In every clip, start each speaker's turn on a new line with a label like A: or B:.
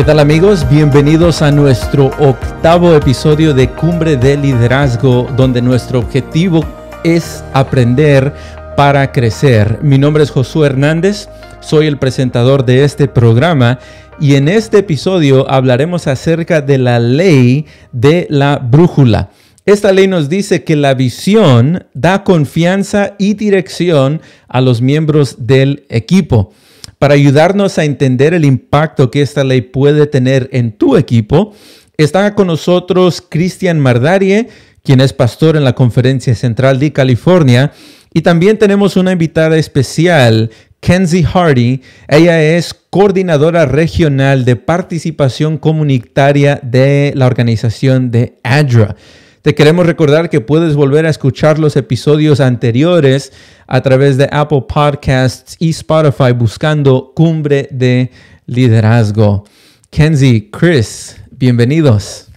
A: ¿Qué tal amigos? Bienvenidos a nuestro octavo episodio de Cumbre de Liderazgo, donde nuestro objetivo es aprender para crecer. Mi nombre es Josué Hernández, soy el presentador de este programa y en este episodio hablaremos acerca de la ley de la brújula. Esta ley nos dice que la visión da confianza y dirección a los miembros del equipo. Para ayudarnos a entender el impacto que esta ley puede tener en tu equipo, está con nosotros Cristian Mardarie, quien es pastor en la Conferencia Central de California. Y también tenemos una invitada especial, Kenzie Hardy. Ella es coordinadora regional de participación comunitaria de la organización de ADRA. Te queremos recordar que puedes volver a escuchar los episodios anteriores a través de Apple Podcasts y Spotify buscando Cumbre de Liderazgo. Kenzie, Chris, bienvenidos.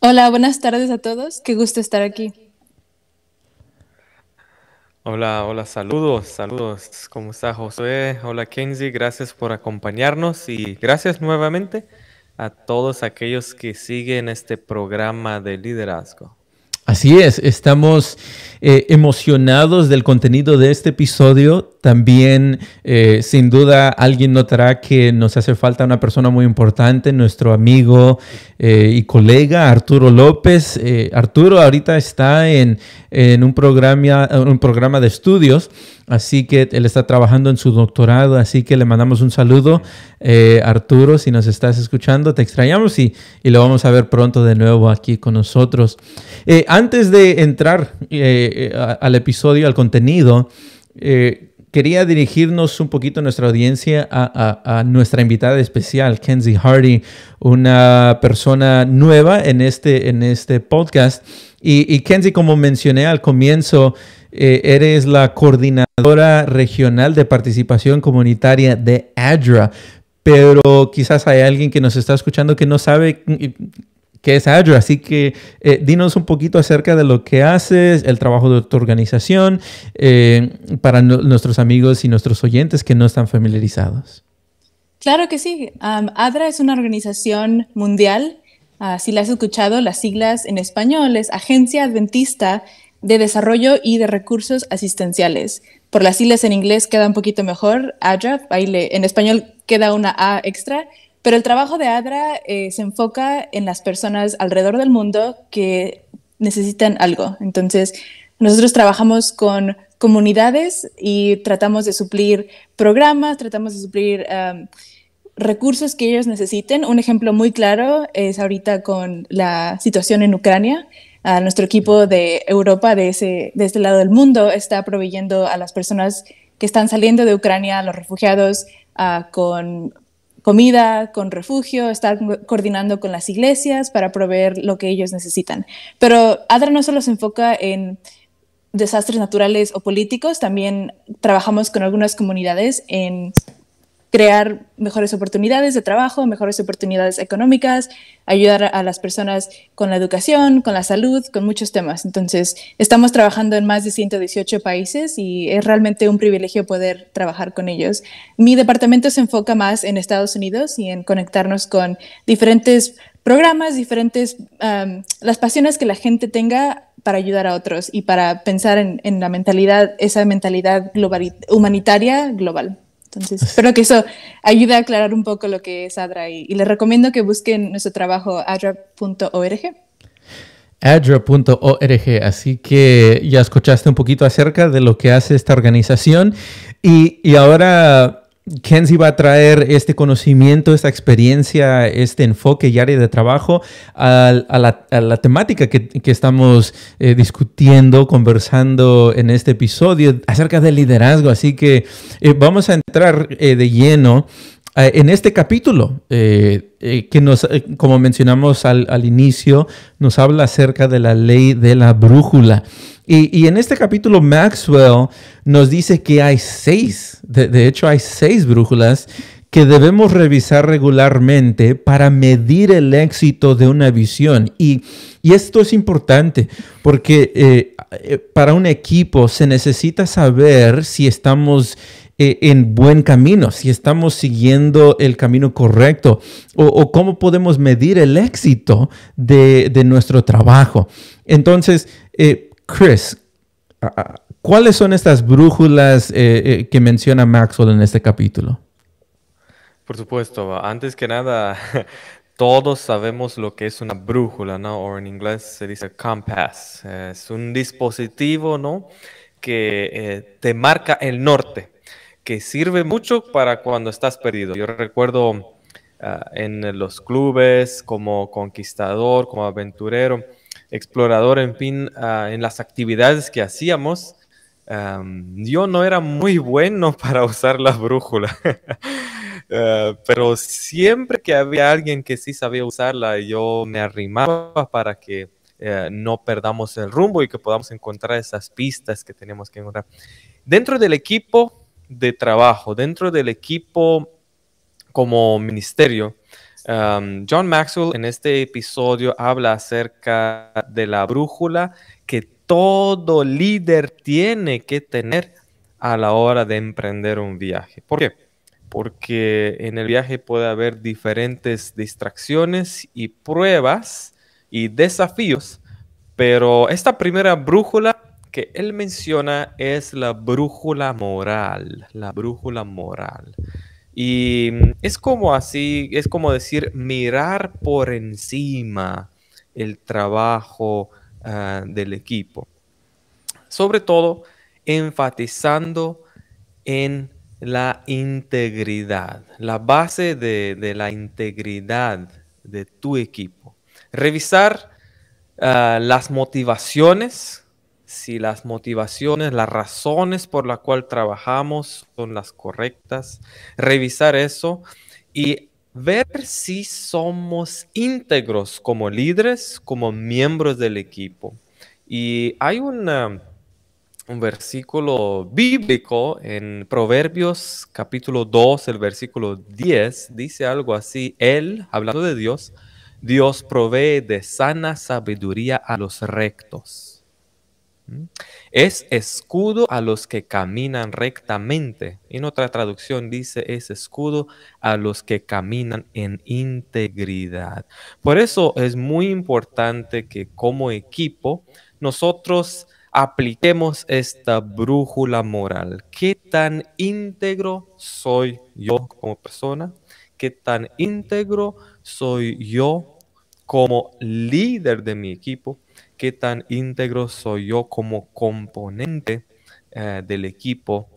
B: Hola, buenas tardes a todos. Qué gusto estar aquí.
C: Hola, hola, saludos, saludos. ¿Cómo está Josué? Hola Kenzie, gracias por acompañarnos y gracias nuevamente a todos aquellos que siguen este programa de liderazgo.
A: Así es, estamos eh, emocionados del contenido de este episodio. También, eh, sin duda, alguien notará que nos hace falta una persona muy importante, nuestro amigo eh, y colega Arturo López. Arturo ahorita está en, un, programa, un programa de estudios, así que él está trabajando en su doctorado, así que le mandamos un saludo. Arturo, si nos estás escuchando, te extrañamos y, y, lo vamos a ver pronto de nuevo aquí con nosotros. Antes de entrar eh, al episodio, al contenido, eh, quería dirigirnos un poquito a nuestra audiencia, a, nuestra invitada especial, Kenzie Hardy, una persona nueva en este, en este podcast. Y, Kenzie, como mencioné al comienzo, eh, eres la coordinadora regional de participación comunitaria de ADRA pero quizás hay alguien que nos está escuchando que no sabe que es Adra. Así que eh, dinos un poquito acerca de lo que haces, el trabajo de tu organización, eh, para nuestros amigos y nuestros oyentes que no están familiarizados.
B: Claro que sí. ADRA es una organización mundial. Ah, si la has escuchado, las siglas en español es Agencia Adventista de Desarrollo y de Recursos Asistenciales. Por las siglas en inglés queda un poquito mejor, ADRA, ahí en español queda una A extra, pero el trabajo de ADRA eh, se enfoca en las personas alrededor del mundo que necesitan algo. Entonces, nosotros trabajamos con comunidades y tratamos de suplir programas, tratamos de suplir recursos que ellos necesiten. Un ejemplo muy claro es ahorita con la situación en Ucrania. nuestro equipo de Europa, de, ese, de este lado del mundo, está proveyendo a las personas que están saliendo de Ucrania, a los refugiados, con comida, con refugio, estar coordinando con las iglesias para proveer lo que ellos necesitan. Pero ADRA no solo se enfoca en desastres naturales o políticos, también trabajamos con algunas comunidades en crear mejores oportunidades de trabajo, mejores oportunidades económicas, ayudar a las personas con la educación, con la salud, con muchos temas. Entonces, estamos trabajando en más de 118 países y es realmente un privilegio poder trabajar con ellos. Mi departamento se enfoca más en Estados Unidos y en conectarnos con diferentes programas, diferentes, las pasiones que la gente tenga para ayudar a otros y para pensar en, la mentalidad, esa mentalidad humanitaria global. Entonces, espero que eso ayude a aclarar un poco lo que es ADRA y, les recomiendo que busquen nuestro trabajo adra.org.
A: Adra.org, así que ya escuchaste un poquito acerca de lo que hace esta organización y, y ahora Kenzie va a traer este conocimiento, esta experiencia, este enfoque y área de trabajo a, la, temática que, estamos eh, discutiendo, conversando en este episodio acerca del liderazgo. Así que eh, vamos a entrar eh, de lleno en este capítulo, que nos, como mencionamos al, inicio, nos habla acerca de la ley de la brújula. Y, en este capítulo Maxwell nos dice que hay seis, de, hecho hay seis brújulas que debemos revisar regularmente para medir el éxito de una visión. Y, esto es importante porque eh, eh, para un equipo se necesita saber si estamos eh, en buen camino, si estamos siguiendo el camino correcto o, cómo podemos medir el éxito de, nuestro trabajo. Entonces, eh, Chris, ¿cuáles son estas brújulas eh, que menciona Maxwell en este capítulo?
C: Por supuesto, antes que nada, todos sabemos lo que es una brújula, ¿no? O en inglés se dice compass. Es un dispositivo, ¿no? Que te marca el norte, que sirve mucho para cuando estás perdido. Yo recuerdo ah, en los clubes como conquistador, como aventurero, explorador, en fin, ah, en las actividades que hacíamos, yo no era muy bueno para usar la brújula. Eh, pero siempre que había alguien que sí sabía usarla, yo me arrimaba para que eh, no perdamos el rumbo y que podamos encontrar esas pistas que tenemos que encontrar. Dentro del equipo de trabajo, dentro del equipo como ministerio, John Maxwell en este episodio habla acerca de la brújula que todo líder tiene que tener a la hora de emprender un viaje. ¿Por qué? porque en el viaje puede haber diferentes distracciones y pruebas y desafíos, pero esta primera brújula que él menciona es la brújula moral, la brújula moral. Y es como así, es como decir, mirar por encima el trabajo ah, del equipo. Sobre todo, enfatizando en la integridad, la base de, la integridad de tu equipo. Revisar ah, las motivaciones, si las motivaciones, las razones por las cuales trabajamos son las correctas. Revisar eso y ver si somos íntegros como líderes, como miembros del equipo. Y hay una un versículo bíblico en Proverbios capítulo 2, el versículo 10, dice algo así, Él, hablando de Dios, Dios provee de sana sabiduría a los rectos. Es escudo a los que caminan rectamente. En otra traducción dice, es escudo a los que caminan en integridad. Por eso es muy importante que como equipo nosotros apliquemos esta brújula moral. ¿Qué tan íntegro soy yo como persona? ¿Qué tan íntegro soy yo como líder de mi equipo? ¿Qué tan íntegro soy yo como componente eh, del equipo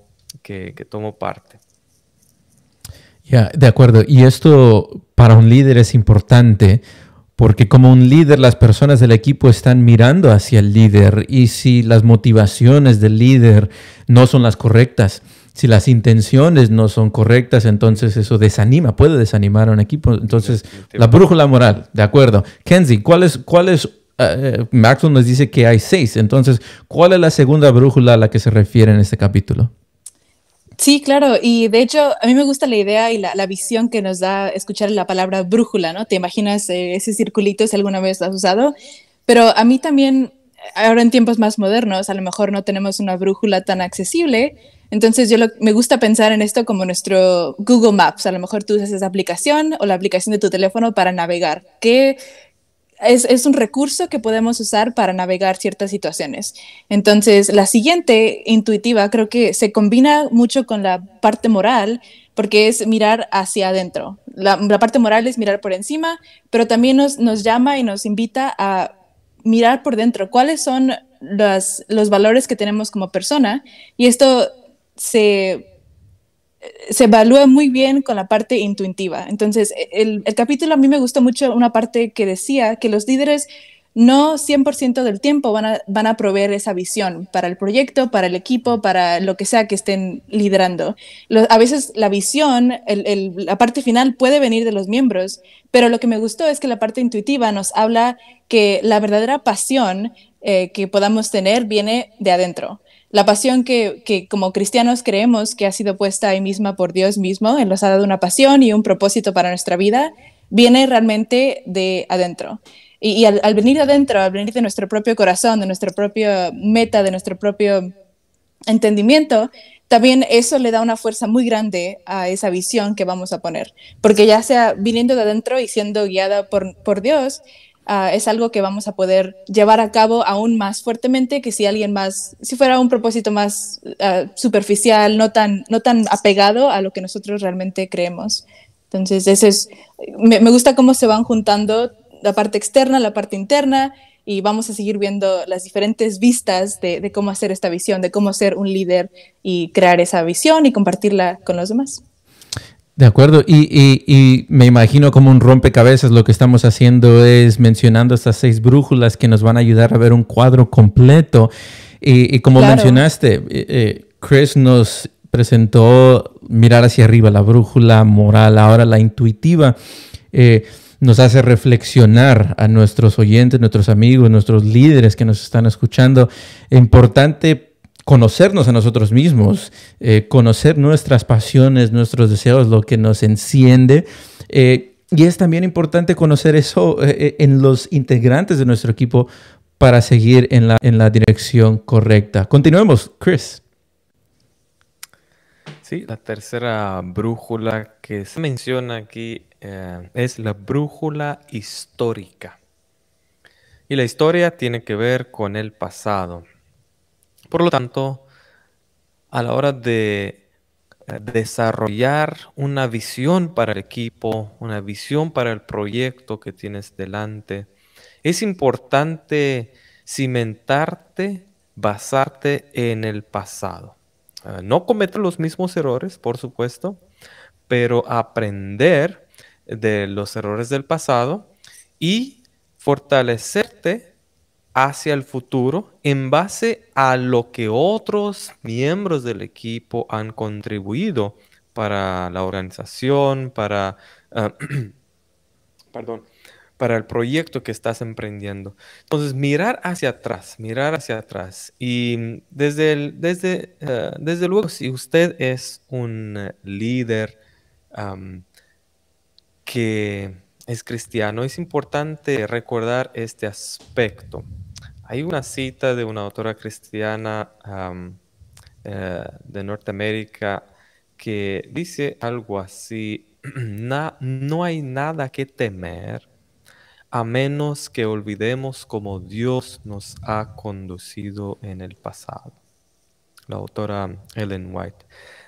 C: que, tomo parte?
A: Ya, de acuerdo. Y esto para un líder es importante porque como un líder las personas del equipo están mirando hacia el líder y si las motivaciones del líder no son las correctas, si las intenciones no son correctas, entonces eso desanima, puede desanimar a un equipo. Entonces, la brújula moral, de acuerdo. Kenzie, ¿cuál es, cuál es uh, Maxwell nos dice que hay seis, entonces, ¿cuál es la segunda brújula a la que se refiere en este capítulo?
B: Sí, claro, y de hecho a mí me gusta la idea y la, visión que nos da escuchar la palabra brújula, ¿no? Te imaginas eh, ese circulito si alguna vez lo has usado, pero a mí también, ahora en tiempos más modernos, a lo mejor no tenemos una brújula tan accesible, entonces yo me gusta pensar en esto como nuestro Google Maps, a lo mejor tú usas esa aplicación o la aplicación de tu teléfono para navegar. ¿Qué, es, un recurso que podemos usar para navegar ciertas situaciones. Entonces, la siguiente, intuitiva, creo que se combina mucho con la parte moral, porque es mirar hacia adentro. La, parte moral es mirar por encima, pero también nos, nos llama y nos invita a mirar por dentro. ¿Cuáles son los valores que tenemos como persona? Y esto se se evalúa muy bien con la parte intuitiva. Entonces, e, el, capítulo a mí me gustó mucho una parte que decía que los líderes no 100% del tiempo van a, van a proveer esa visión para el proyecto, para el equipo, para lo que sea que estén liderando. a veces la visión, la parte final puede venir de los miembros, pero lo que me gustó es que la parte intuitiva nos habla que la verdadera pasión eh, que podamos tener viene de adentro la pasión que, como cristianos creemos que ha sido puesta ahí misma por Dios mismo, Él nos ha dado una pasión y un propósito para nuestra vida, viene realmente de adentro. Y, al, venir de adentro, al venir de nuestro propio corazón, de nuestra propia meta, de nuestro propio entendimiento, también eso le da una fuerza muy grande a esa visión que vamos a poner, porque ya sea viniendo de adentro y siendo guiada por, por Dios, ah, es algo que vamos a poder llevar a cabo aún más fuertemente que si alguien más, si fuera un propósito más ah, superficial, no tan, no tan apegado a lo que nosotros realmente creemos. Entonces, ese es, me, me gusta cómo se van juntando la parte externa, la parte interna, y vamos a seguir viendo las diferentes vistas de, cómo hacer esta visión, de cómo ser un líder y crear esa visión y compartirla con los demás.
A: De acuerdo, y, me imagino como un rompecabezas lo que estamos haciendo es mencionando estas seis brújulas que nos van a ayudar a ver un cuadro completo. Y, como mencionaste, eh, eh, Chris nos presentó mirar hacia arriba, la brújula moral, ahora la intuitiva. Eh, nos hace reflexionar a nuestros oyentes, nuestros amigos, nuestros líderes que nos están escuchando. Es importante conocernos a nosotros mismos, eh, conocer nuestras pasiones, nuestros deseos, lo que nos enciende. Eh, y es también importante conocer eso eh, en los integrantes de nuestro equipo para seguir en la, en la dirección correcta. Continuemos, Chris.
C: Sí, la tercera brújula que se menciona aquí es la brújula histórica. Y la historia tiene que ver con el pasado. Por lo tanto, a la hora de eh, desarrollar una visión para el equipo, una visión para el proyecto que tienes delante, es importante cimentarte, basarte en el pasado. Eh, no cometer los mismos errores, por supuesto, pero aprender de los errores del pasado y fortalecerte hacia el futuro en base a lo que otros miembros del equipo han contribuido para la organización, para, ah, perdón, para el proyecto que estás emprendiendo. Entonces, mirar hacia atrás, mirar hacia atrás. Y desde, desde, ah, desde luego, si usted es un líder, que es cristiano, es importante recordar este aspecto. Hay una cita de una autora cristiana eh, de Norteamérica que dice algo así, no hay nada que temer a menos que olvidemos cómo Dios nos ha conducido en el pasado. La autora Ellen White.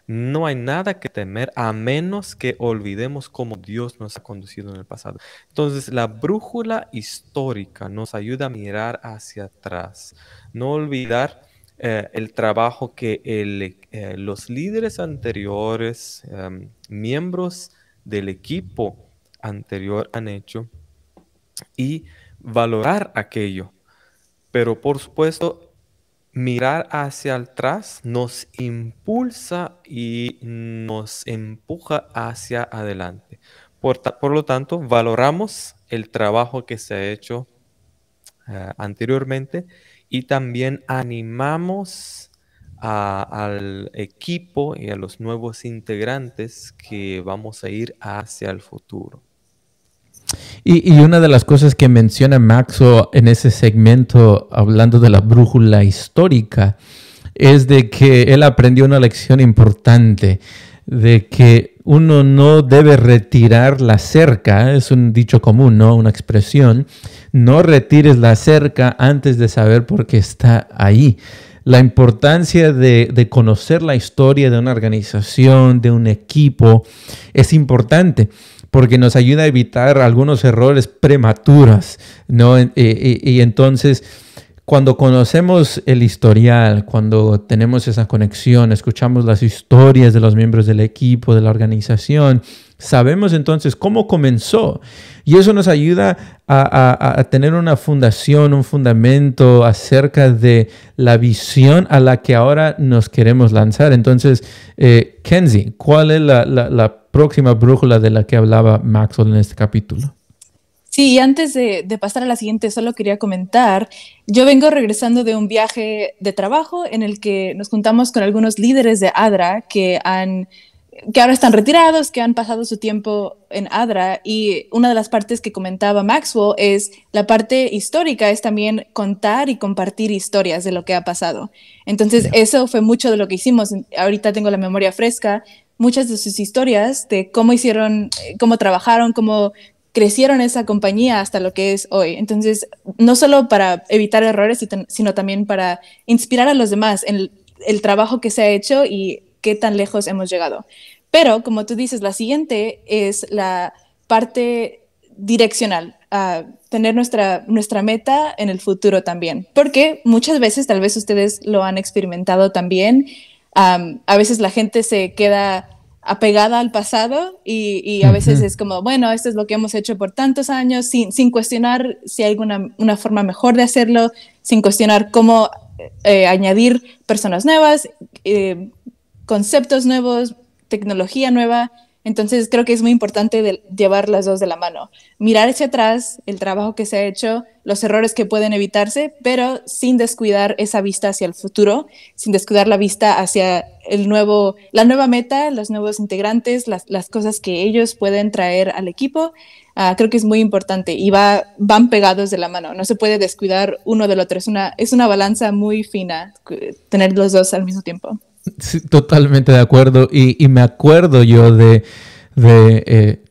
C: No hay nada que temer a menos que olvidemos cómo Dios nos ha conducido en el pasado. Entonces, la brújula histórica nos ayuda a mirar hacia atrás, no olvidar eh, el trabajo que eh, los líderes anteriores, em, miembros del equipo anterior han hecho y valorar aquello. Pero por supuesto, mirar hacia atrás nos impulsa y nos empuja hacia adelante. Por, lo tanto, valoramos el trabajo que se ha hecho eh, anteriormente y también animamos al equipo y a los nuevos integrantes que vamos a ir hacia el futuro.
A: Y, una de las cosas que menciona Maxo en ese segmento, hablando de la brújula histórica, es de que él aprendió una lección importante, de que uno no debe retirar la cerca, es un dicho común, ¿no? Una expresión, no retires la cerca antes de saber por qué está ahí. La importancia de, de conocer la historia de una organización, de un equipo, es importante porque nos ayuda a evitar algunos errores prematuros, ¿no? Y, entonces, cuando conocemos el historial, cuando tenemos esa conexión, escuchamos las historias de los miembros del equipo, de la organización, sabemos entonces cómo comenzó. Y eso nos ayuda a, tener una fundación, un fundamento acerca de la visión a la que ahora nos queremos lanzar. Entonces, eh, Kenzie, ¿cuál es la, próxima brújula de la que hablaba Maxwell en este capítulo.
B: Sí, y antes de, pasar a la siguiente, solo quería comentar, yo vengo regresando de un viaje de trabajo en el que nos juntamos con algunos líderes de ADRA que han que ahora están retirados, que han pasado su tiempo en ADRA. Y una de las partes que comentaba Maxwell es la parte histórica, es también contar y compartir historias de lo que ha pasado. Entonces, eso fue mucho de lo que hicimos. Ahorita tengo la memoria fresca, muchas de sus historias de cómo hicieron, cómo trabajaron, cómo crecieron esa compañía hasta lo que es hoy. Entonces, no solo para evitar errores, sino también para inspirar a los demás en el trabajo que se ha hecho y qué tan lejos hemos llegado. Pero, como tú dices, la siguiente es la parte direccional, a tener nuestra, nuestra meta en el futuro también. Porque muchas veces, tal vez ustedes lo han experimentado también, a veces la gente se queda apegada al pasado y, a veces es como, bueno, esto es lo que hemos hecho por tantos años, sin, sin cuestionar si hay alguna una forma mejor de hacerlo, sin cuestionar cómo eh, añadir personas nuevas, eh, conceptos nuevos, tecnología nueva. Entonces creo que es muy importante llevar las dos de la mano. Mirar hacia atrás el trabajo que se ha hecho, los errores que pueden evitarse, pero sin descuidar esa vista hacia el futuro, sin descuidar la vista hacia el nuevo, la nueva meta, los nuevos integrantes, las, cosas que ellos pueden traer al equipo. Ah, creo que es muy importante y va, van pegados de la mano. No se puede descuidar uno del otro. Es es una balanza muy fina tener los dos al mismo tiempo
A: totalmente de acuerdo. Y, me acuerdo yo de, de eh,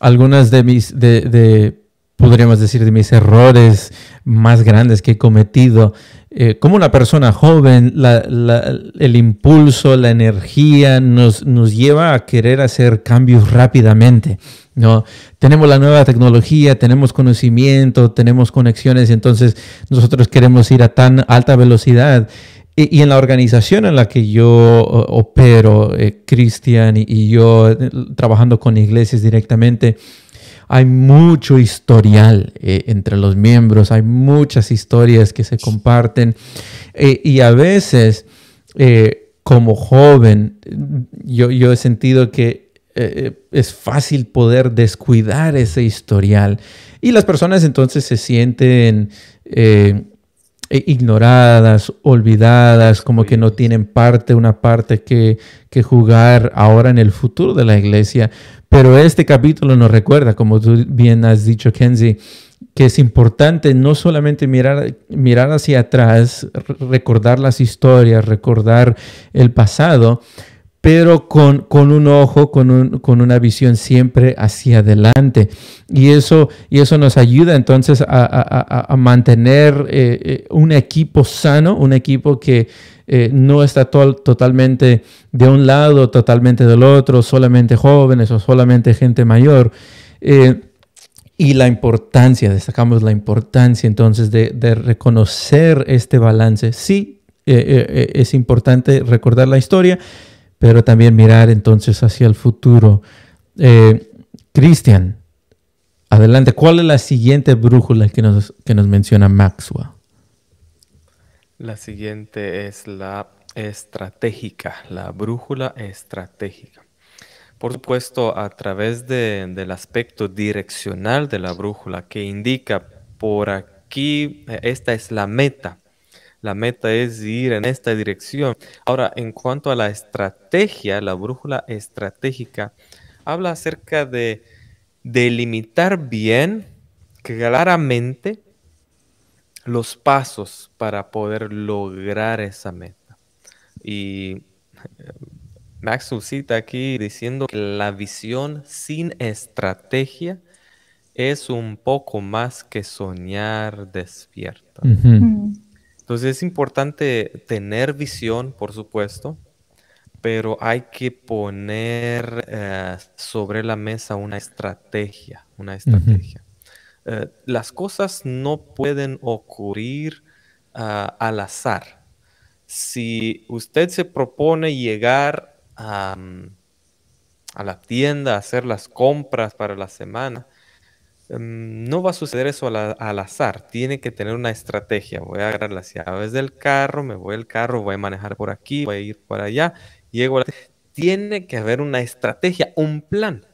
A: algunas de mis, de, podríamos decir, de mis errores más grandes que he cometido. Eh, como una persona joven, el impulso, la energía nos, nos lleva a querer hacer cambios rápidamente. ¿no? Tenemos la nueva tecnología, tenemos conocimiento, tenemos conexiones, entonces nosotros queremos ir a tan alta velocidad y, en la organización en la que yo opero, eh, Cristian y, yo, eh, trabajando con iglesias directamente, hay mucho historial eh, entre los miembros, hay muchas historias que se comparten y a veces como joven yo, he sentido que es fácil poder descuidar ese historial. Y las personas entonces se sienten e ignoradas, olvidadas, como que no tienen parte, una parte que, que jugar ahora en el futuro de la iglesia. Pero este capítulo nos recuerda, como tú bien has dicho, Kenzie, que es importante no solamente mirar, mirar hacia atrás, recordar las historias, recordar el pasado, pero con, con un ojo, con, un, con, una visión siempre hacia adelante. Y eso, y eso nos ayuda entonces a, a, mantener eh, eh, un equipo sano, un equipo que eh, no está totalmente de un lado, totalmente del otro, solamente jóvenes o solamente gente mayor. y la importancia, destacamos la importancia entonces de reconocer este balance. Sí, es importante recordar la historia, pero también mirar entonces hacia el futuro. Eh, Cristian, adelante, ¿cuál es la siguiente brújula que nos, que nos menciona Maxwell?
C: La siguiente es la estratégica, la brújula estratégica. Por supuesto, a través del aspecto direccional de la brújula que indica por aquí, eh, esta es la meta, la meta es ir en esta dirección. Ahora, en cuanto a la estrategia, la brújula estratégica habla acerca de delimitar bien, claramente, los pasos para poder lograr esa meta. Y eh, Max cita aquí diciendo que la visión sin estrategia es un poco más que soñar despierto. Entonces es importante tener visión, por supuesto, pero hay que poner eh, sobre la mesa una estrategia, una estrategia. Eh, las cosas no pueden ocurrir ah, al azar. Si usted se propone llegar a, a la tienda a hacer las compras para la semana, Em, no va a suceder eso al, azar, tiene que tener una estrategia. Voy a agarrar las llaves del carro, me voy al carro, voy a manejar por aquí, voy a ir por allá, llego a Tiene que haber una estrategia, un plan.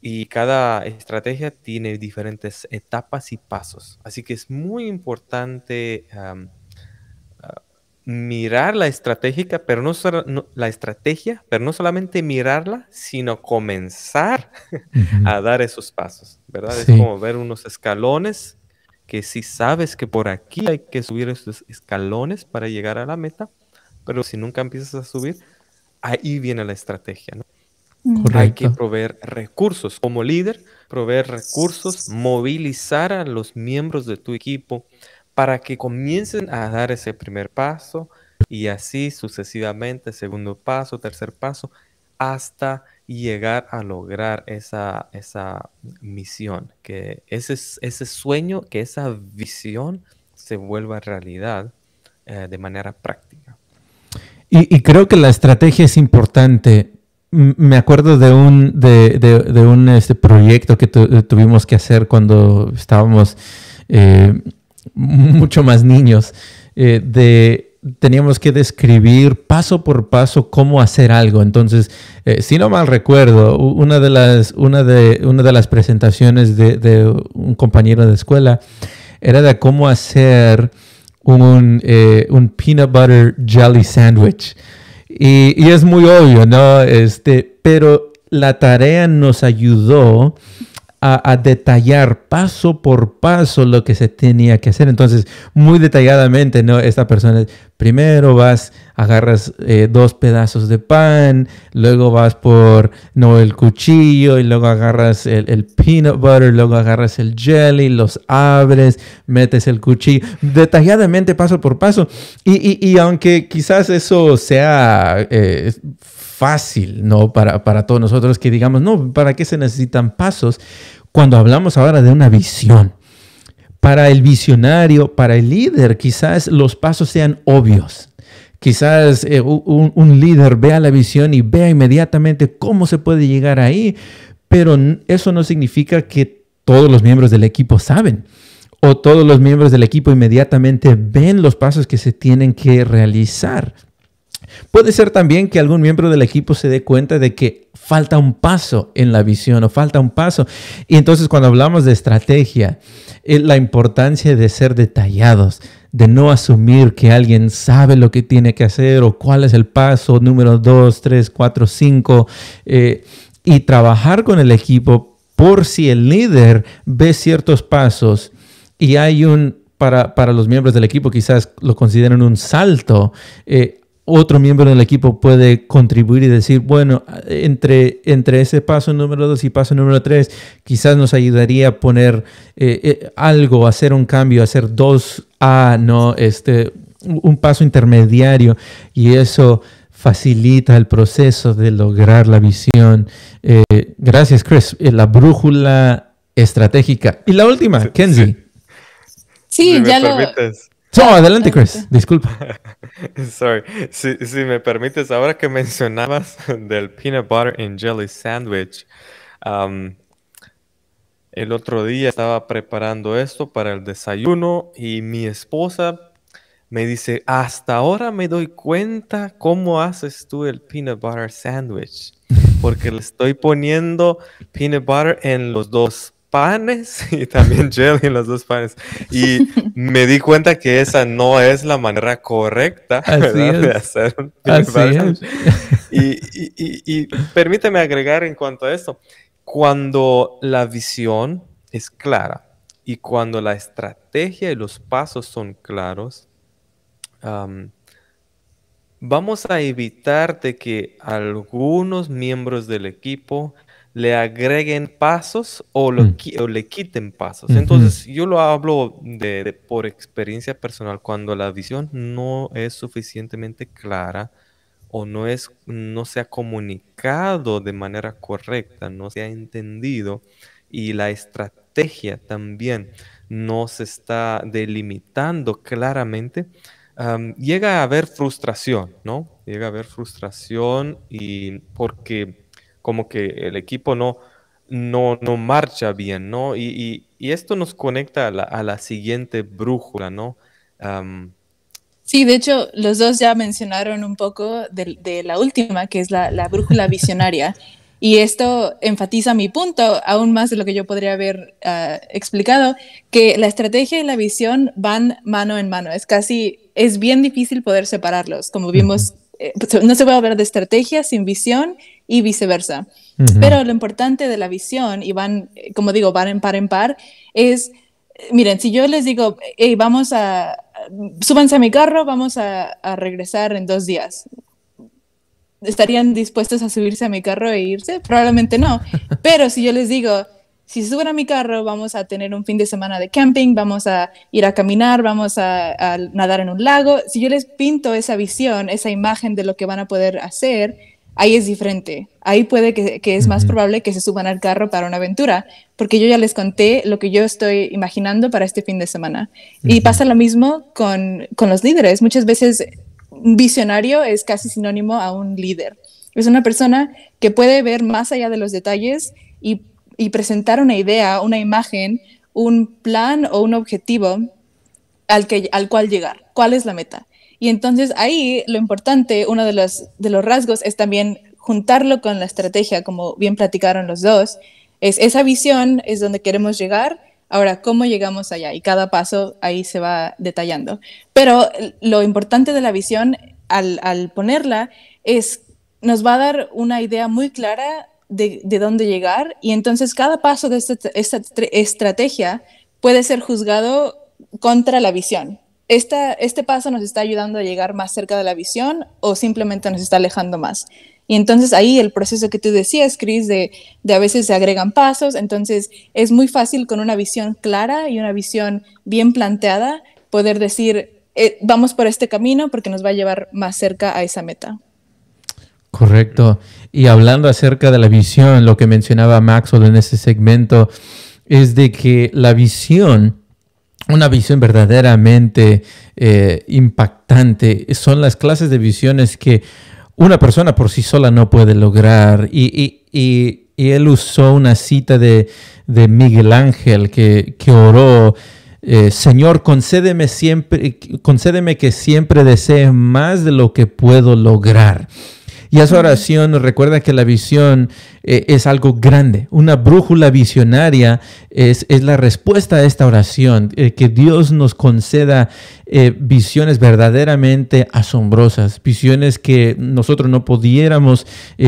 C: Y cada estrategia tiene diferentes etapas y pasos. Así que es muy importante mirar la estratégica, pero no, la estrategia, pero no solamente mirarla, sino comenzar a dar esos pasos, ¿verdad? Es como ver unos escalones que si sabes que por aquí hay que subir esos escalones para llegar a la meta, pero si nunca empiezas a subir, ahí viene la estrategia, ¿no? Hay que proveer recursos. Como líder, proveer recursos, movilizar a los miembros de tu equipo para que comiencen a dar ese primer paso y así sucesivamente, segundo paso, tercer paso, hasta llegar a lograr esa, esa misión, que ese, ese sueño, que esa visión se vuelva realidad eh, de manera práctica.
A: Y, creo que la estrategia es importante. Me acuerdo de un, de, un este, proyecto que tuvimos que hacer cuando estábamos eh, mucho más niños, eh, de teníamos que describir paso por paso cómo hacer algo. Entonces, eh, si no mal recuerdo, una de las, una de, una de las presentaciones de, un compañero de escuela era de cómo hacer un, eh, un peanut butter jelly sandwich. Y, y, es muy obvio, ¿no? Este, pero la tarea nos ayudó a, detallar paso por paso lo que se tenía que hacer. Entonces, muy detalladamente, ¿no? Esta persona, primero vas, agarras eh, dos pedazos de pan, luego vas por, no, el cuchillo, y luego agarras el, peanut butter, luego agarras el jelly, los abres, metes el cuchillo, detalladamente, paso por paso. Y, y, aunque quizás eso sea... Eh, fácil, ¿no? Para, para todos nosotros que digamos, no, ¿para qué se necesitan pasos? Cuando hablamos ahora de una visión, para el visionario, para el líder, quizás los pasos sean obvios. Quizás eh, un, un, líder vea la visión y vea inmediatamente cómo se puede llegar ahí, pero eso no significa que todos los miembros del equipo saben o todos los miembros del equipo inmediatamente ven los pasos que se tienen que realizar. Puede ser también que algún miembro del equipo se dé cuenta de que falta un paso en la visión o falta un paso. Y entonces cuando hablamos de estrategia, eh, la importancia de ser detallados, de no asumir que alguien sabe lo que tiene que hacer o cuál es el paso número 2, 3, 4, 5, y trabajar con el equipo por si el líder ve ciertos pasos y hay un, para, para los miembros del equipo quizás lo consideren un salto, eh, otro miembro del equipo puede contribuir y decir, bueno, entre, entre ese paso número dos y paso número tres, quizás nos ayudaría a poner eh, eh, algo, hacer un cambio, hacer dos A, ¿no? Este, un paso intermediario y eso facilita el proceso de lograr la visión. Eh, gracias, Chris. La brújula estratégica. Y la última, Kenzie.
B: Sí, ya lo...
A: No, adelante, Chris. Disculpa.
C: Sorry. Si, me permites, ahora que mencionabas del peanut butter and jelly sandwich, el otro día estaba preparando esto para el desayuno y mi esposa me dice, hasta ahora me doy cuenta cómo haces tú el peanut butter sandwich, porque le estoy poniendo peanut butter en los dos panes y también jelly en los dos panes. Y me di cuenta que esa no es la manera correcta de hacer un Así Y, y, permíteme agregar en cuanto a esto, cuando la visión es clara y cuando la estrategia y los pasos son claros, vamos a evitar de que algunos miembros del equipo le agreguen pasos o, mm. le quiten pasos. Entonces, yo lo hablo de, por experiencia personal, cuando la visión no es suficientemente clara o no, es, no se ha comunicado de manera correcta, no se ha entendido y la estrategia también no se está delimitando claramente, llega a haber frustración, ¿no? Llega a haber frustración y porque como que el equipo no, no, no marcha bien, ¿no? Y, esto nos conecta a la, siguiente brújula, ¿no?
B: sí, de hecho, los dos ya mencionaron un poco de, la última, que es la, brújula visionaria. Y esto enfatiza mi punto, aún más de lo que yo podría haber ah, explicado, que la estrategia y la visión van mano en mano. Es casi, es bien difícil poder separarlos, como vimos. Eh, no se puede hablar de estrategia sin visión y viceversa. Pero lo importante de la visión, y van, como digo, van en par en par, es, miren, si yo les digo, hey, vamos a, súbanse a mi carro, vamos a, a regresar en dos días estarían dispuestos a subirse a mi carro e irse? Probablemente no. Pero si yo les digo, si suben a mi carro, vamos a tener un fin de semana de camping, vamos a ir a caminar, vamos a, nadar en un lago. Si yo les pinto esa visión, esa imagen de lo que van a poder hacer, ahí es diferente. Ahí puede que, es más probable que se suban al carro para una aventura, porque yo ya les conté lo que yo estoy imaginando para este fin de semana. Y pasa lo mismo con, con los líderes. Muchas veces un visionario es casi sinónimo a un líder. Es una persona que puede ver más allá de los detalles y, presentar una idea, una imagen, un plan o un objetivo al, que, al cual llegar. ¿Cuál es la meta? Y entonces ahí lo importante, uno de los, de los rasgos es también juntarlo con la estrategia, como bien platicaron los dos. Es esa visión es donde queremos llegar Ahora, ¿cómo llegamos allá? Y cada paso ahí se va detallando. Pero lo importante de la visión al, ponerla es, nos va a dar una idea muy clara de, dónde llegar y entonces cada paso de esta, estrategia puede ser juzgado contra la visión. Este paso nos está ayudando a llegar más cerca de la visión o simplemente nos está alejando más. Y entonces ahí el proceso que tú decías, Chris, de, de, a veces se agregan pasos, entonces es muy fácil con una visión clara y una visión bien planteada poder decir, eh, vamos por este camino porque nos va a llevar más cerca a esa meta.
A: Correcto. Y hablando acerca de la visión, lo que mencionaba Maxwell en ese segmento es de que la visión una visión verdaderamente eh, impactante. Son las clases de visiones que una persona por sí sola no puede lograr. Y, él usó una cita de, Miguel Ángel que, oró, eh, Señor, concédeme, siempre, concédeme que siempre desee más de lo que puedo lograr. Y esa oración nos recuerda que la visión eh, es algo grande. Una brújula visionaria es, es la respuesta a esta oración. Eh, que Dios nos conceda eh, visiones verdaderamente asombrosas, visiones que nosotros no pudiéramos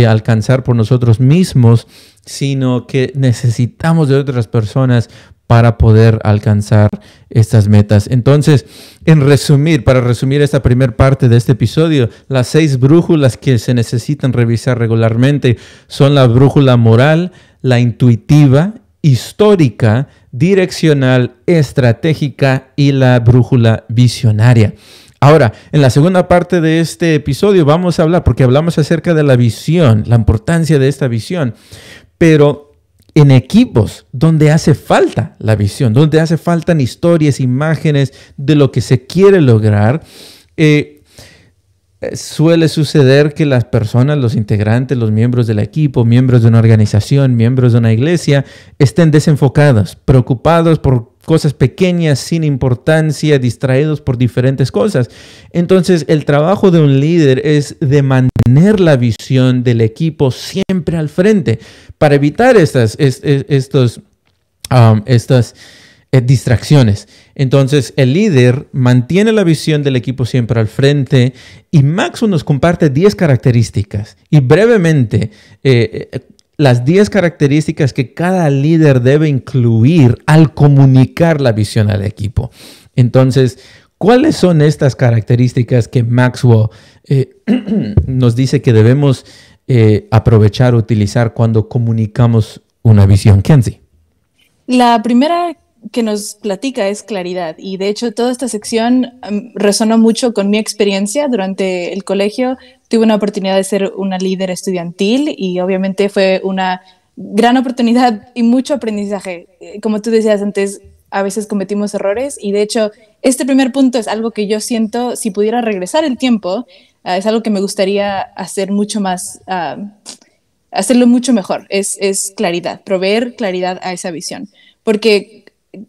A: alcanzar por nosotros mismos, sino que necesitamos de otras personas para poder alcanzar estas metas. Entonces, en resumir, para resumir esta primera parte de este episodio, las seis brújulas que se necesitan revisar regularmente son la brújula moral, la intuitiva, histórica, direccional, estratégica y la brújula visionaria. Ahora, en la segunda parte de este episodio vamos a hablar, porque hablamos acerca de la visión, la importancia de esta visión, pero en equipos donde hace falta la visión, donde hace falta historias, imágenes de lo que se quiere lograr, eh, eh, suele suceder que las personas, los integrantes, los miembros del equipo, miembros de una organización, miembros de una iglesia, estén desenfocados, preocupados por cosas pequeñas, sin importancia, distraídos por diferentes cosas. Entonces, el trabajo de un líder es de mantener la visión del equipo siempre al frente para evitar estas, estos, um, estas eh, distracciones. Entonces, el líder mantiene la visión del equipo siempre al frente y Maxwell nos comparte 10 características. Y brevemente, eh, eh, las 10 características que cada líder debe incluir al comunicar la visión al equipo. Entonces, ¿cuáles son estas características que Maxwell eh, nos dice que debemos eh, aprovechar, utilizar cuando comunicamos una visión? Kenzie.
B: La primera que nos platica es claridad y de hecho toda esta sección um, resonó mucho con mi experiencia durante el colegio. Tuve una oportunidad de ser una líder estudiantil y obviamente fue una gran oportunidad y mucho aprendizaje. Eh, como tú decías antes, a veces cometimos errores y de hecho este primer punto es algo que yo siento, si pudiera regresar el tiempo, uh, es algo que me gustaría hacer mucho más, uh, hacerlo mucho mejor, es, es claridad, proveer claridad a esa visión. Porque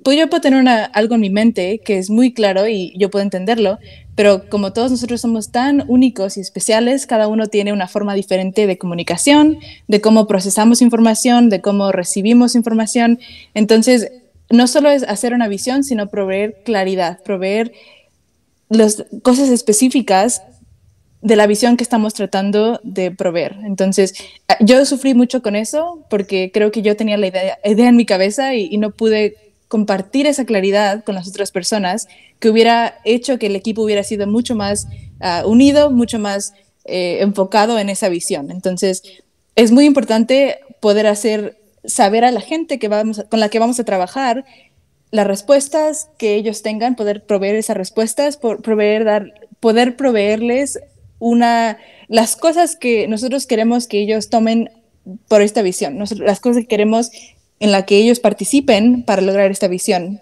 B: pues yo puedo tener algo en mi mente que es muy claro y yo puedo entenderlo, pero como todos nosotros somos tan únicos y especiales, cada uno tiene una forma diferente de comunicación, de cómo procesamos información, de cómo recibimos información. Entonces, no solo es hacer una visión, sino proveer claridad, proveer las cosas específicas de la visión que estamos tratando de proveer. Entonces, yo sufrí mucho con eso porque creo que yo tenía la idea, en mi cabeza y no pude compartir esa claridad con las otras personas que hubiera hecho que el equipo hubiera sido mucho más ah, unido, mucho más eh, enfocado en esa visión. Entonces, es muy importante poder hacer saber a la gente que vamos, con la que vamos a trabajar las respuestas que ellos tengan, poder proveer esas respuestas, por proveer, dar, poder proveerles una, las cosas que nosotros queremos que ellos tomen por esta visión, las cosas que queremos en la que ellos participen para lograr esta visión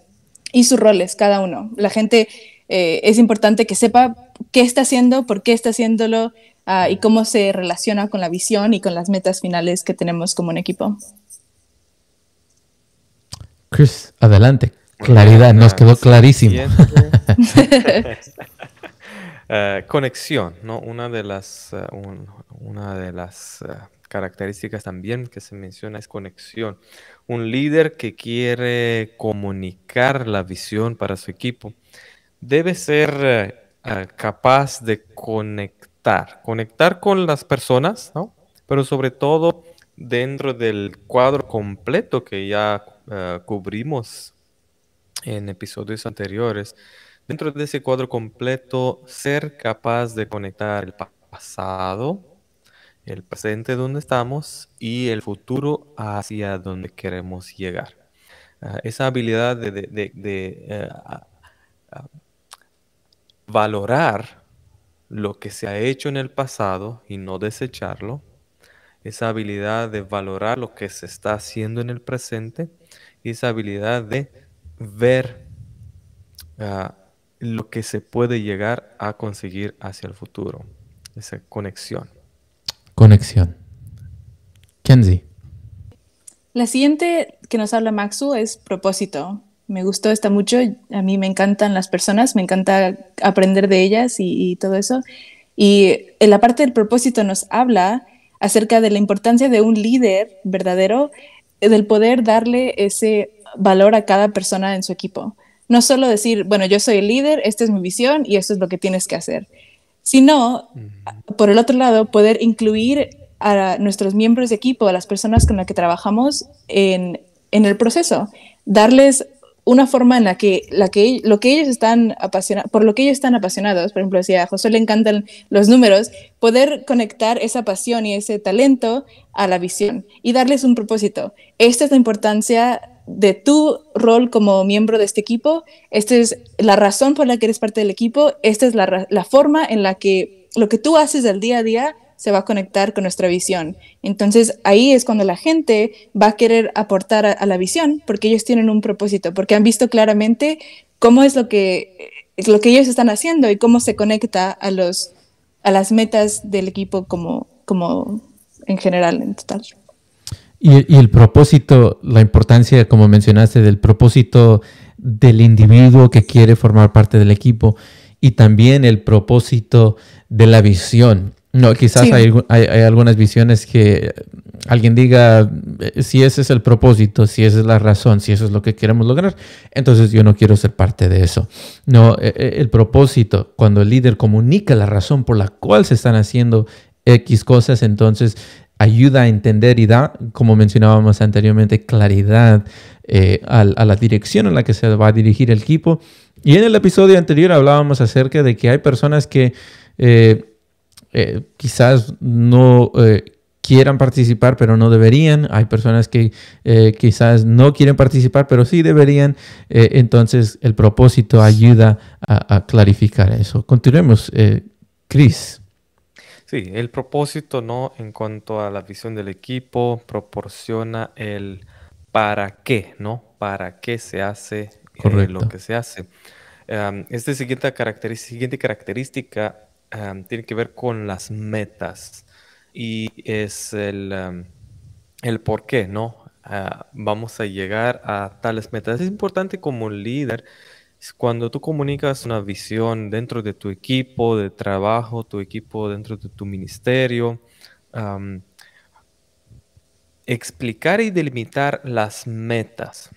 B: y sus roles, cada uno. La gente eh, es importante que sepa qué está haciendo, por qué está haciéndolo ah, y cómo se relaciona con la visión y con las metas finales que tenemos como un equipo.
A: Chris, adelante. Claridad, nos quedó clarísimo.
C: Eh, conexión, ¿no? Una de las, eh, una de las características también que se menciona es conexión un líder que quiere comunicar la visión para su equipo debe ser eh, eh, capaz de conectar, conectar con las personas, ¿no? Pero sobre todo dentro del cuadro completo que ya eh, cubrimos en episodios anteriores, dentro de ese cuadro completo, ser capaz de conectar el pasado, el presente donde estamos y el futuro hacia donde queremos llegar. Ah, esa habilidad de, eh, valorar lo que se ha hecho en el pasado y no desecharlo, esa habilidad de valorar lo que se está haciendo en el presente y esa habilidad de ver ah, lo que se puede llegar a conseguir hacia el futuro, esa conexión
A: conexión. Kenzie.
B: La siguiente que nos habla Maxu es propósito. Me gustó esta mucho. A mí me encantan las personas, me encanta aprender de ellas y, todo eso. Y en la parte del propósito nos habla acerca de la importancia de un líder verdadero, del poder darle ese valor a cada persona en su equipo. No solo decir, bueno, yo soy el líder, esta es mi visión y esto es lo que tienes que hacer sino, por el otro lado, poder incluir a nuestros miembros de equipo, a las personas con las que trabajamos en, el proceso, darles una forma en la que, la que lo que ellos están apasionados, por lo que ellos están apasionados, por ejemplo, si a José le encantan los números, poder conectar esa pasión y ese talento a la visión y darles un propósito. Esta es la importancia de tu rol como miembro de este equipo, esta es la razón por la que eres parte del equipo, esta es la, forma en la que lo que tú haces del día a día se va a conectar con nuestra visión. Entonces ahí es cuando la gente va a querer aportar a, la visión porque ellos tienen un propósito, porque han visto claramente cómo es lo que, lo que ellos están haciendo y cómo se conecta a, los, a las metas del equipo como, como en general, en total.
A: Y, el propósito, la importancia, como mencionaste, del propósito del individuo que quiere formar parte del equipo y también el propósito de la visión. No, quizás hay, algunas visiones que alguien diga, eh, si ese es el propósito, si esa es la razón, si eso es lo que queremos lograr, entonces yo no quiero ser parte de eso. No, e, e, el propósito, cuando el líder comunica la razón por la cual se están haciendo X cosas, entonces ayuda a entender y da, como mencionábamos anteriormente, claridad eh, a, la dirección en la que se va a dirigir el equipo. Y en el episodio anterior hablábamos acerca de que hay personas que eh, eh, quizás no quieran participar, pero no deberían. Hay personas que quizás no quieren participar, pero sí deberían. entonces el propósito ayuda a, a clarificar eso. Continuemos. Chris.
C: Sí, el propósito, ¿no? En cuanto a la visión del equipo, proporciona el para qué, ¿no? Para qué se hace eh, lo que se hace. esta siguiente, siguiente característica tiene que ver con las metas y es el, el por qué, ¿no? ah, vamos a llegar a tales metas. Es importante como líder, cuando tú comunicas una visión dentro de tu equipo de trabajo, tu equipo dentro de tu ministerio, explicar y delimitar las metas.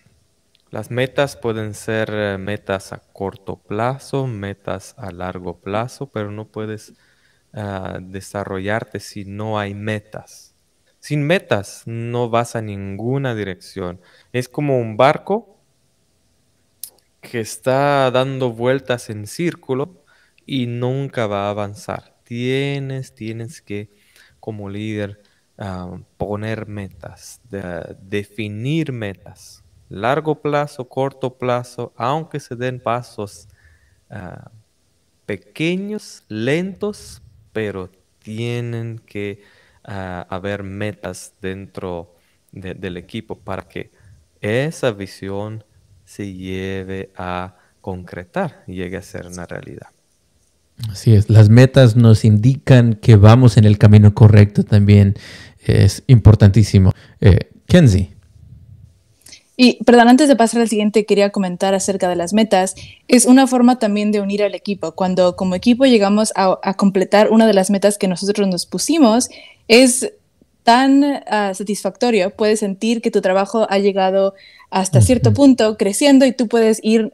C: Las metas pueden ser eh, metas a corto plazo, metas a largo plazo, pero no puedes ah, desarrollarte si no hay metas. Sin metas no vas a ninguna dirección. Es como un barco que está dando vueltas en círculo y nunca va a avanzar. Tienes, tienes que, como líder, ah, poner metas, definir metas. Largo plazo, corto plazo, aunque se den pasos ah, pequeños, lentos, pero tienen que ah, haber metas dentro del equipo para que esa visión se lleve a concretar y llegue a ser una realidad.
A: Así es, las metas nos indican que vamos en el camino correcto también. Es importantísimo. Eh, Kenzie.
B: Y, perdón, antes de pasar al siguiente, quería comentar acerca de las metas. Es una forma también de unir al equipo. Cuando como equipo llegamos a, completar una de las metas que nosotros nos pusimos, es tan ah, satisfactorio. Puedes sentir que tu trabajo ha llegado hasta cierto punto, creciendo, y tú puedes ir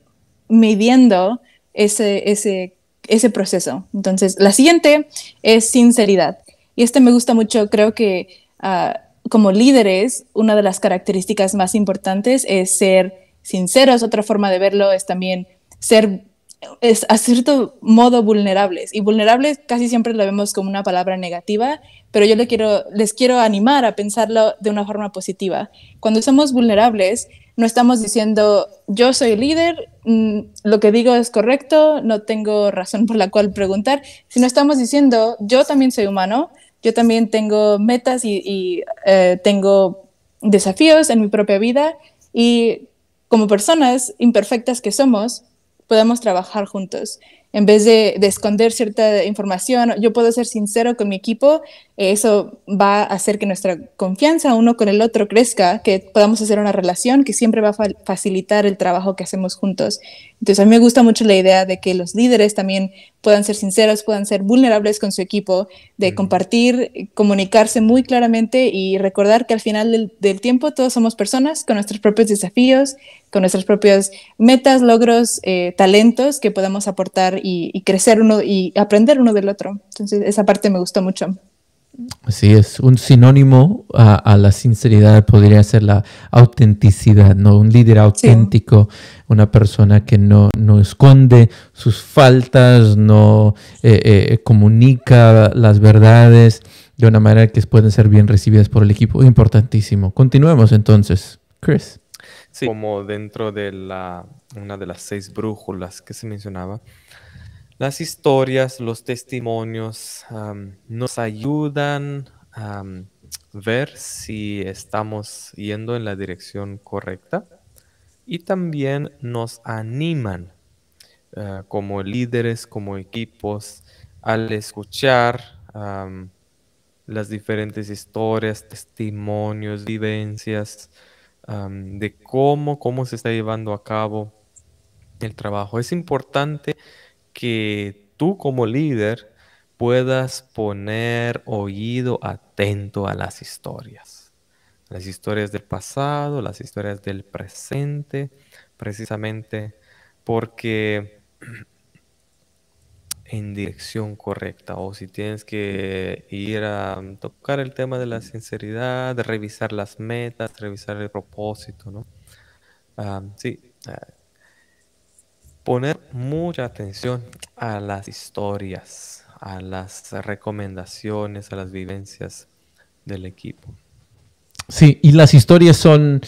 B: midiendo ese, ese, ese proceso. Entonces, la siguiente es sinceridad. Y este me gusta mucho. Creo que... Uh, como líderes, una de las características más importantes es ser sinceros. Otra forma de verlo es también ser es a cierto modo vulnerables. Y vulnerables casi siempre lo vemos como una palabra negativa, pero yo les quiero animar a pensarlo de una forma positiva. Cuando somos vulnerables, no estamos diciendo yo soy líder, mm, lo que digo es correcto, no tengo razón por la cual preguntar, sino estamos diciendo yo también soy humano, yo también tengo metas y, eh, tengo desafíos en mi propia vida y como personas imperfectas que somos, podemos trabajar juntos en vez de, esconder cierta información, yo puedo ser sincero con mi equipo, eso va a hacer que nuestra confianza uno con el otro crezca, que podamos hacer una relación que siempre va a facilitar el trabajo que hacemos juntos. Entonces a mí me gusta mucho la idea de que los líderes también puedan ser sinceros, puedan ser vulnerables con su equipo, de compartir, comunicarse muy claramente y recordar que al final del tiempo todos somos personas con nuestros propios desafíos, con nuestras propias metas, logros, eh, talentos que podemos aportar y, crecer uno y aprender uno del otro. Entonces, esa parte me gustó mucho.
A: Sí, es un sinónimo a, la sinceridad, podría ser la autenticidad, ¿no? Un líder auténtico, una persona que no, no esconde sus faltas, no eh, eh, comunica las verdades de una manera que pueden ser bien recibidas por el equipo. Importantísimo. Continuemos entonces. Chris.
C: Sí, como dentro de la, una de las seis brújulas que se mencionaba, las historias, los testimonios nos ayudan a ver si estamos yendo en la dirección correcta y también nos animan eh, como líderes, como equipos, al escuchar las diferentes historias, testimonios, vivencias, de cómo, cómo se está llevando a cabo el trabajo. Es importante que tú como líder puedas poner oído atento a las historias. Las historias del pasado, las historias del presente, precisamente porque en dirección correcta o si tienes que ir a tocar el tema de la sinceridad, de revisar las metas, revisar el propósito, ¿no? Ah, sí, ah, poner mucha atención a las historias, a las recomendaciones, a las vivencias del equipo.
A: Sí, y las historias son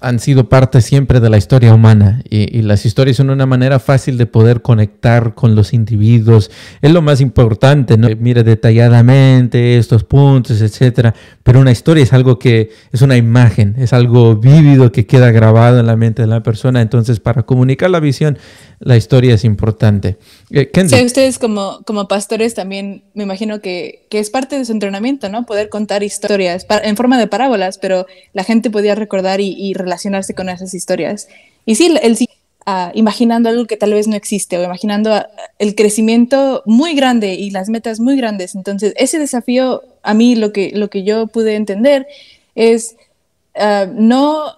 A: han sido parte siempre de la historia humana y, las historias son una manera fácil de poder conectar con los individuos. Es lo más importante, ¿no? Mira detalladamente estos puntos, etcétera. Pero una historia es algo que es una imagen, es algo vívido que queda grabado en la mente de la persona. Entonces, para comunicar la visión, la historia es importante.
B: Eh, sí, ustedes como, como pastores también me imagino que, que, es parte de su entrenamiento, ¿no? Poder contar historias en forma de parábolas, pero la gente podía recordar y, relacionarse con esas historias. Y sí, el, uh, imaginando algo que tal vez no existe o imaginando ah, el crecimiento muy grande y las metas muy grandes. Entonces, ese desafío, a mí lo que, lo que yo pude entender es uh, no,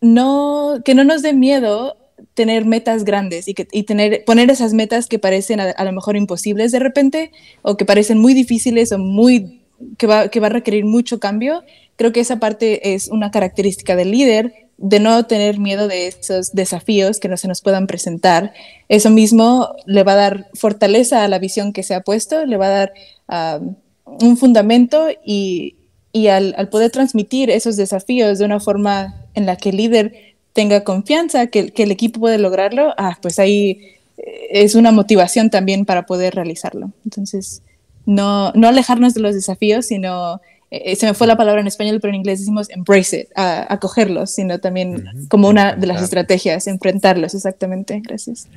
B: no, que no nos dé miedo tener metas grandes y, que, y tener, poner esas metas que parecen a, lo mejor imposibles de repente o que parecen muy difíciles o muy que va, que va a requerir mucho cambio. Creo que esa parte es una característica del líder, de no tener miedo de esos desafíos que no se nos puedan presentar. Eso mismo le va a dar fortaleza a la visión que se ha puesto, le va a dar ah, un fundamento y, y al, al, poder transmitir esos desafíos de una forma en la que el líder tenga confianza, que, el equipo puede lograrlo, ah, pues ahí eh, es una motivación también para poder realizarlo. Entonces, no, no alejarnos de los desafíos, sino, eh, eh, se me fue la palabra en español, pero en inglés decimos embrace it, acogerlos, sino también como una de las estrategias, enfrentarlos, exactamente. Gracias.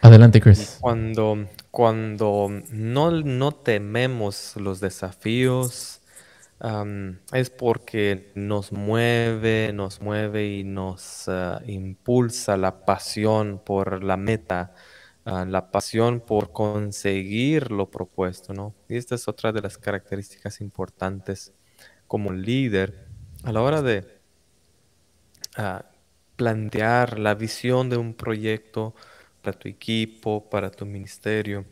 A: Adelante, Chris.
C: Cuando, cuando no, no tememos los desafíos, es porque nos mueve, nos mueve y nos ah, impulsa la pasión por la meta, la pasión por conseguir lo propuesto, ¿no? Y esta es otra de las características importantes como líder a la hora de ah, plantear la visión de un proyecto para tu equipo, para tu ministerio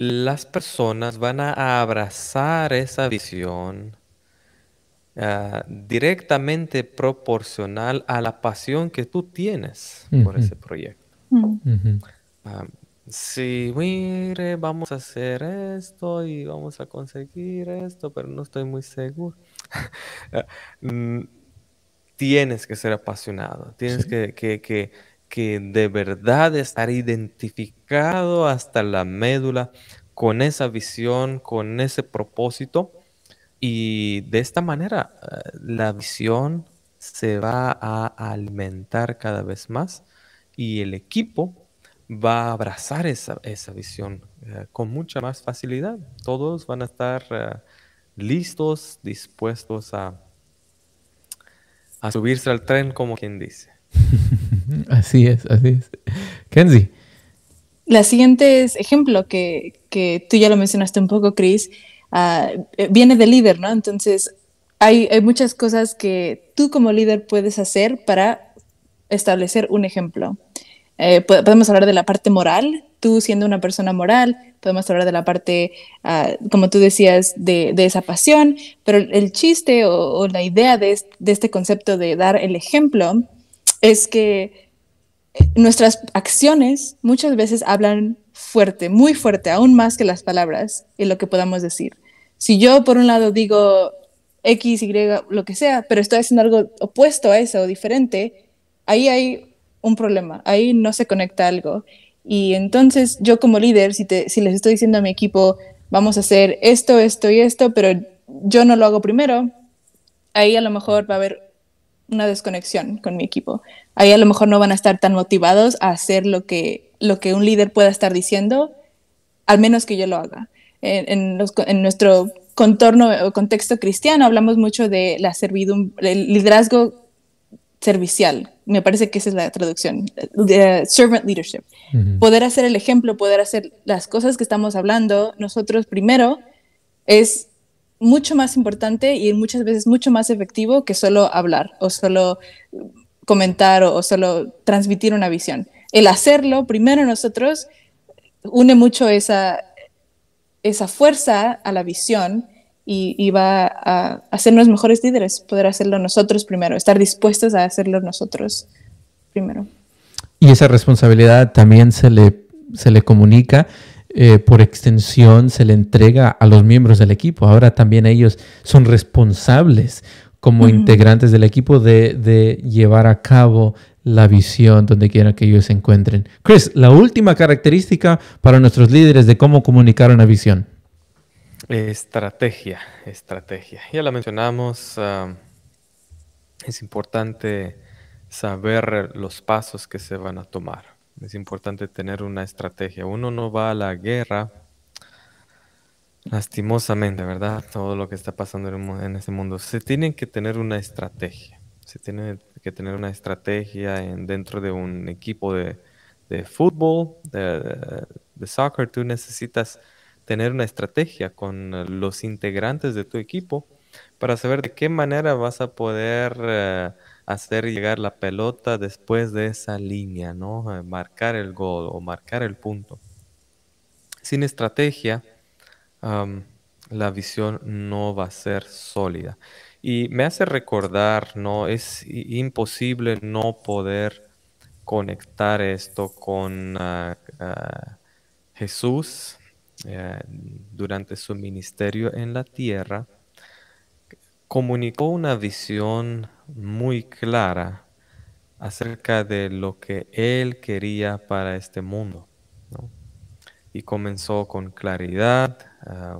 C: las personas van a abrazar esa visión ah, directamente proporcional a la pasión que tú tienes por ese proyecto. Ah, si, mire, vamos a hacer esto y vamos a conseguir esto, pero no estoy muy seguro. Ah, mm, tienes que ser apasionado, tienes que, que que de verdad estar identificado hasta la médula con esa visión, con ese propósito. Y de esta manera eh, la visión se va a alimentar cada vez más y el equipo va a abrazar esa, visión eh, con mucha más facilidad. Todos van a estar eh, listos, dispuestos a, a subirse al tren, como quien dice.
A: Así es, así es. Kenzie.
B: La siguiente es ejemplo que, que tú ya lo mencionaste un poco, Chris, ah, eh, viene del líder, ¿no? Entonces, hay, muchas cosas que tú como líder puedes hacer para establecer un ejemplo. Eh, podemos hablar de la parte moral, tú siendo una persona moral, podemos hablar de la parte, ah, como tú decías, de, de, esa pasión, pero el chiste o, la idea de, de, este concepto de dar el ejemplo es que nuestras acciones muchas veces hablan fuerte, muy fuerte, aún más que las palabras y lo que podamos decir. Si yo por un lado digo X, Y, lo que sea, pero estoy haciendo algo opuesto a eso o diferente, ahí hay un problema, ahí no se conecta algo. Y entonces yo como líder, si, si les estoy diciendo a mi equipo, vamos a hacer esto, esto y esto, pero yo no lo hago primero, ahí a lo mejor va a haber una desconexión con mi equipo. Ahí a lo mejor no van a estar tan motivados a hacer lo que, lo que un líder pueda estar diciendo, al menos que yo lo haga. En, nuestro contorno o contexto cristiano hablamos mucho de la servidumbre, el liderazgo servicial. Me parece que esa es la traducción, de servant leadership. Poder hacer el ejemplo, poder hacer las cosas que estamos hablando nosotros primero es mucho más importante y muchas veces mucho más efectivo que solo hablar o solo comentar o, solo transmitir una visión. El hacerlo primero nosotros une mucho esa, esa fuerza a la visión y, va a hacernos mejores líderes, poder hacerlo nosotros primero, estar dispuestos a hacerlo nosotros primero.
A: Y esa responsabilidad también se le, se le comunica eh, por extensión se le entrega a los miembros del equipo. Ahora también ellos son responsables como integrantes del equipo de, de, llevar a cabo la visión donde quiera que ellos se encuentren. Chris, la última característica para nuestros líderes de cómo comunicar una visión.
C: Estrategia, estrategia. Ya la mencionamos. Es importante saber los pasos que se van a tomar. Es importante tener una estrategia. Uno no va a la guerra lastimosamente, ¿verdad? Todo lo que está pasando en este mundo. Se tiene que tener una estrategia. Se tiene que tener una estrategia dentro de un equipo de, fútbol, de, de, soccer. Tú necesitas tener una estrategia con los integrantes de tu equipo para saber de qué manera vas a poder eh, hacer llegar la pelota después de esa línea, ¿no? Eh, marcar el gol o marcar el punto. Sin estrategia, la visión no va a ser sólida. Y me hace recordar, ¿no? Es imposible no poder conectar esto con ah, ah, Jesús eh, durante su ministerio en la tierra comunicó una visión muy clara acerca de lo que él quería para este mundo. Y comenzó con claridad, ah,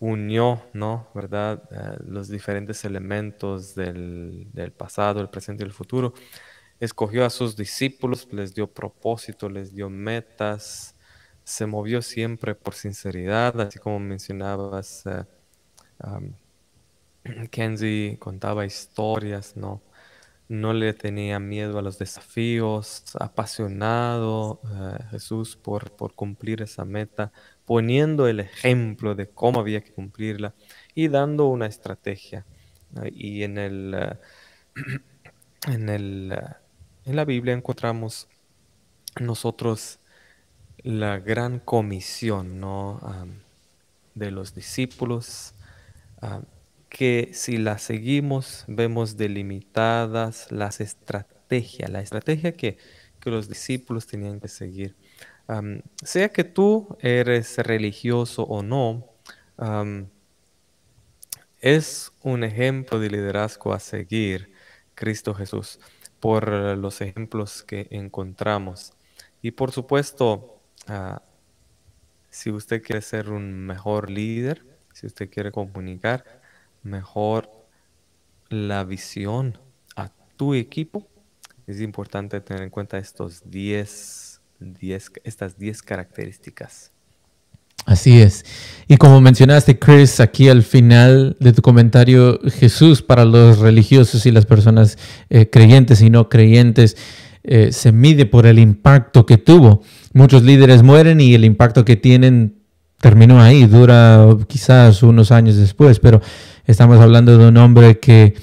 C: unió, ¿no? ¿Verdad? los diferentes elementos del, del, pasado, el presente y el futuro. Escogió a sus discípulos, les dio propósito, les dio metas, se movió siempre por sinceridad, así como mencionabas Kenzie contaba historias, ¿no? No le tenía miedo a los desafíos, apasionado eh, Jesús por, por cumplir esa meta, poniendo el ejemplo de cómo había que cumplirla y dando una estrategia. Y en el, eh, en, el, eh, en la Biblia encontramos nosotros la gran comisión ¿no? de los discípulos que si la seguimos vemos delimitadas las estrategias, la estrategia que, los discípulos tenían que seguir. Sea que tú eres religioso o no, es un ejemplo de liderazgo a seguir Cristo Jesús por los ejemplos que encontramos. Y por supuesto, ah, si usted quiere ser un mejor líder, si usted quiere comunicar mejor la visión a tu equipo, es importante tener en cuenta estos 10, 10, estas 10 características.
A: Así es. Y como mencionaste, Chris, aquí al final de tu comentario, Jesús para los religiosos y las personas eh, creyentes y no creyentes eh, se mide por el impacto que tuvo. Muchos líderes mueren y el impacto que tienen terminó ahí, dura quizás unos años después, pero estamos hablando de un hombre que,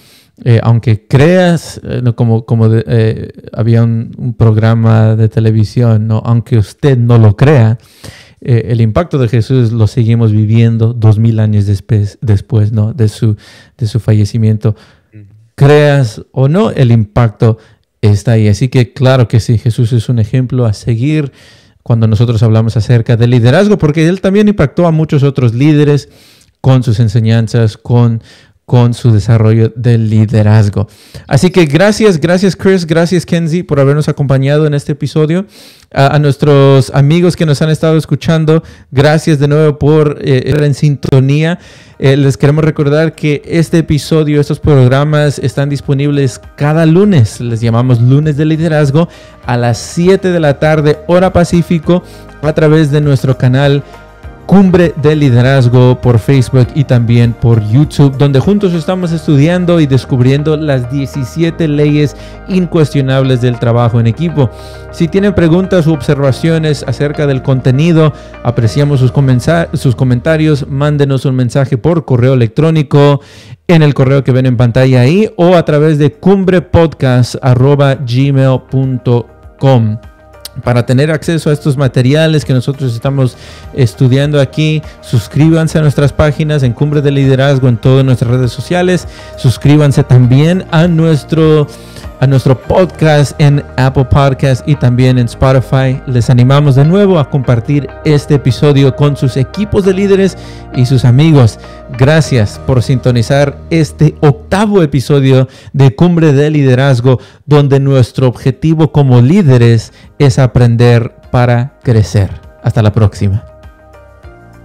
A: eh, aunque creas, eh, como, como eh, había un, programa de televisión, ¿no? aunque usted no lo crea, el impacto de Jesús lo seguimos viviendo dos mil años después, después ¿no? de, su, de su fallecimiento. Creas o no, el impacto está ahí. Así que claro que sí, Jesús es un ejemplo a seguir cuando nosotros hablamos acerca del liderazgo, porque él también impactó a muchos otros líderes con sus enseñanzas, con, con su desarrollo del liderazgo. Así que gracias, gracias Chris, gracias Kenzie por habernos acompañado en este episodio. A, nuestros amigos que nos han estado escuchando, gracias de nuevo por eh, estar en sintonía. Eh, les queremos recordar que este episodio, estos programas están disponibles cada lunes. Les llamamos lunes de liderazgo a las 7 de la tarde, hora Pacífico, a través de nuestro canal Cumbre de Liderazgo por Facebook y también por YouTube, donde juntos estamos estudiando y descubriendo las 17 leyes incuestionables del trabajo en equipo. Si tienen preguntas u observaciones acerca del contenido, apreciamos sus, sus comentarios, mándenos un mensaje por correo electrónico en el correo que ven en pantalla ahí o a través de cumbrepodcast.gmail.com para tener acceso a estos materiales que nosotros estamos estudiando aquí, suscríbanse a nuestras páginas en Cumbre de Liderazgo en todas nuestras redes sociales. Suscríbanse también a nuestro a nuestro podcast en Apple Podcast y también en Spotify. Les animamos de nuevo a compartir este episodio con sus equipos de líderes y sus amigos. Gracias por sintonizar este octavo episodio de Cumbre de Liderazgo, donde nuestro objetivo como líderes es aprender para crecer. Hasta la próxima.